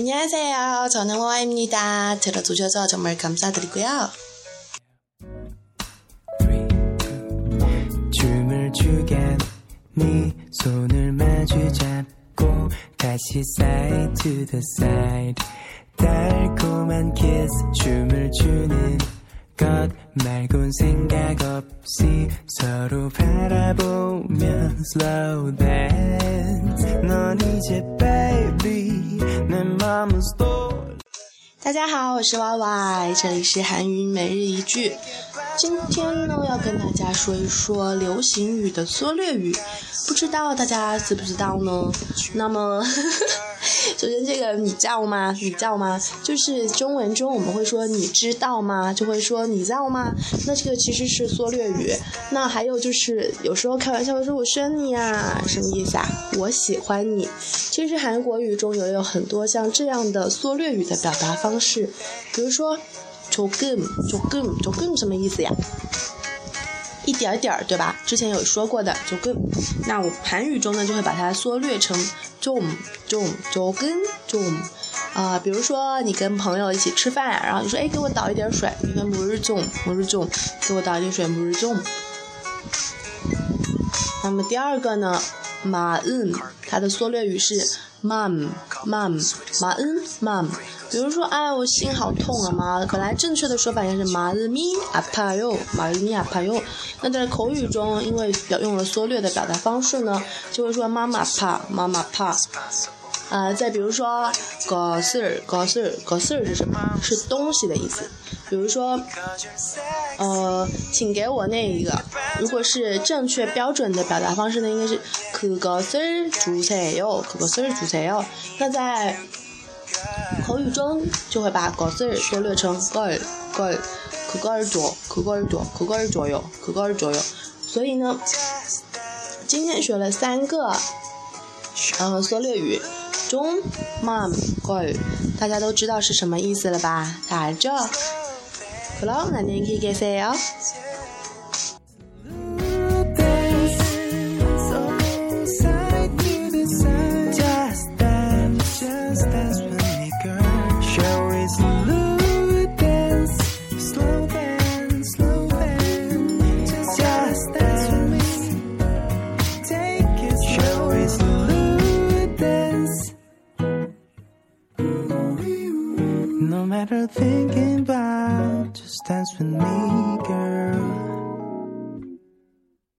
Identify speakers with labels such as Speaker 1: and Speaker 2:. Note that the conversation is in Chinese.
Speaker 1: 안녕하세요. 저는 호아입니다. 들어주셔서 정말 감사드리고요.
Speaker 2: 춤을 추게 네 손을 마주 잡고 다시 side to the side 달콤한 kiss 춤을 추는 것 말곤 생각 없이 서로 바라보며 slow dance 넌 이제 baby
Speaker 1: 大家好，我是 Y Y，这里是韩语每日一句。今天呢，要跟大家说一说流行语的缩略语，不知道大家知不知道呢？那么，首先这个你知道吗？你知道吗？就是中文中我们会说你知道吗？就会说你知道吗？那这个其实是缩略语。那还有就是有时候开玩笑会说我生你啊，什么意思啊？我喜欢你。其实韩国语中也有很多像这样的缩略语的表达方式，比如说。조금조금조금什么意思呀？ 一点点儿，对吧？之前有说过的조금那我韩语中呢就会把它缩略成좀 좀， 조금좀啊，比如说你跟朋友一起吃饭，然后你说哎给我倒一点水，你跟물좀물 좀， 给我倒一点水물 좀。 那么第二个呢， 马恩，它的缩略语是 mom mom 马恩 mom。比如说，哎，我心好痛啊，妈！本来正确的说法应该是马恩咪阿帕哟，马恩咪阿帕哟。那在口语中，因为表用了缩略的表达方式呢，就会说妈妈怕，妈妈怕。啊，再比如说，个事儿，个事儿，个事儿是什么？是东西的意思。比如说，呃，请给我那一个。如果是正确标准的表达方式呢，应该是그것을주세 요， 그것을주세 요。 那在口语中就会把个字缩略成个儿个儿可个儿左可个儿左可个儿左右可个儿左右，所以呢，今天学了三个嗯缩略语， 中 mom 个儿，大家都知道是什么意思了吧？打着，그럼안녕히계세 요。
Speaker 2: Matter thinking about just dance with me, girl.